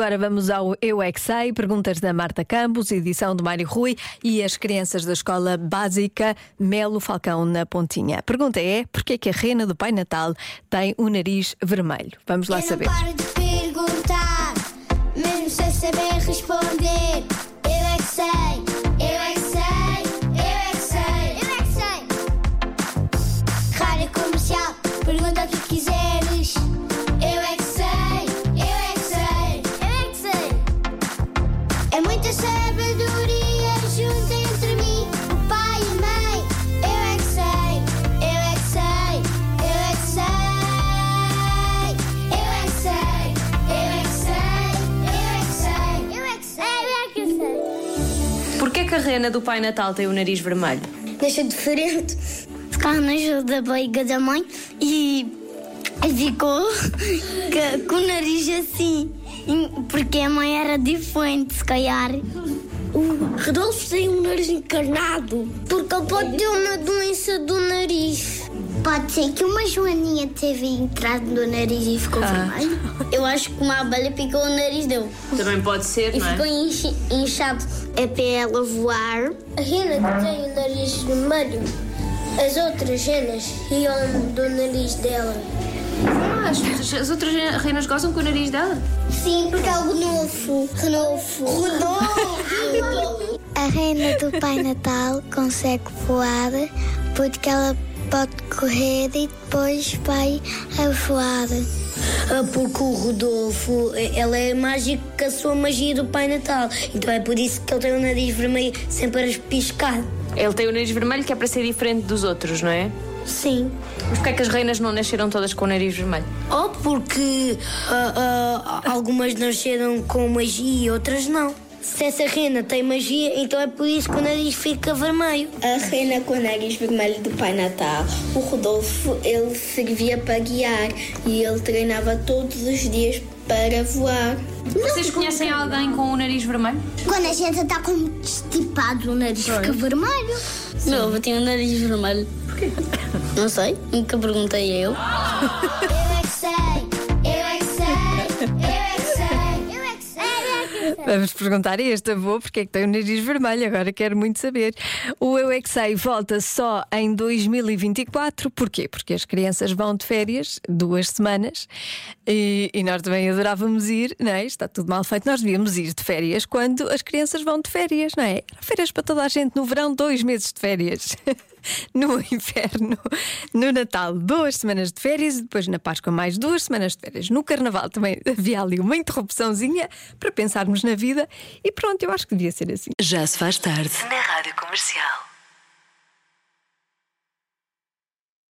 Agora vamos ao Eu é que Sei, perguntas da Marta Campos, edição do Mário Rui e as crianças da Escola Básica Melo Falcão na Pontinha. A pergunta é: porquê que a rena do Pai Natal tem o nariz vermelho? Vamos lá Eu saber. não paro de perguntar, mesmo sem saber responder. Que a rena do Pai Natal tem o nariz vermelho? Deixa diferente. Ficava no da barriga da mãe e ficou com, com o nariz assim. Porque a mãe era diferente, se calhar. O Rodolfo tem um nariz encarnado. Porque ele pode ter uma doença do nariz. Pode ser que uma joaninha teve entrado no nariz e ficou vermelho. Eu acho que uma abelha picou o nariz dele. Também pode ser, E não ficou é? inchi- inchado. É para ela voar. A rena que tem o nariz vermelho, as outras renas iam do nariz dela. As, as outras renas gostam com o nariz dela? Sim, porque é o Renolfo. Renolfo. Renolfo. A rena do Pai Natal consegue voar porque ela pode correr e depois vai a voar. Ah, Porque o Rodolfo, ele é mágico com a sua magia do Pai Natal. Então é por isso que ele tem o nariz vermelho sempre a piscar. Ele tem o nariz vermelho que é para ser diferente dos outros, não é? Sim. Mas porquê é que as reinas não nasceram todas com o nariz vermelho? Ou porque ah, ah, algumas nasceram com magia e outras não. Se essa rena tem magia, então é por isso que o nariz fica vermelho. A rena com o nariz vermelho do Pai Natal. O Rodolfo, ele servia para guiar e ele treinava todos os dias para voar. Vocês conhecem alguém com o nariz vermelho? Quando a gente está com estipado, o nariz fica vermelho. Meu, eu tenho o nariz vermelho. Porquê? Não sei, nunca perguntei eu. Vamos perguntar a este avô porque é que tem o nariz vermelho. Agora quero muito saber. O Eu é volta só em 2024. Porquê? Porque as crianças vão de férias duas semanas e, e nós também adorávamos ir, não é? Está tudo mal feito. Nós devíamos ir de férias quando as crianças vão de férias, não é? Férias para toda a gente no verão, dois meses de férias. No inverno, no Natal, duas semanas de férias e depois na Páscoa, mais duas semanas de férias. No Carnaval também havia ali uma interrupçãozinha para pensarmos na vida e pronto, eu acho que devia ser assim. Já se faz tarde na Rádio Comercial.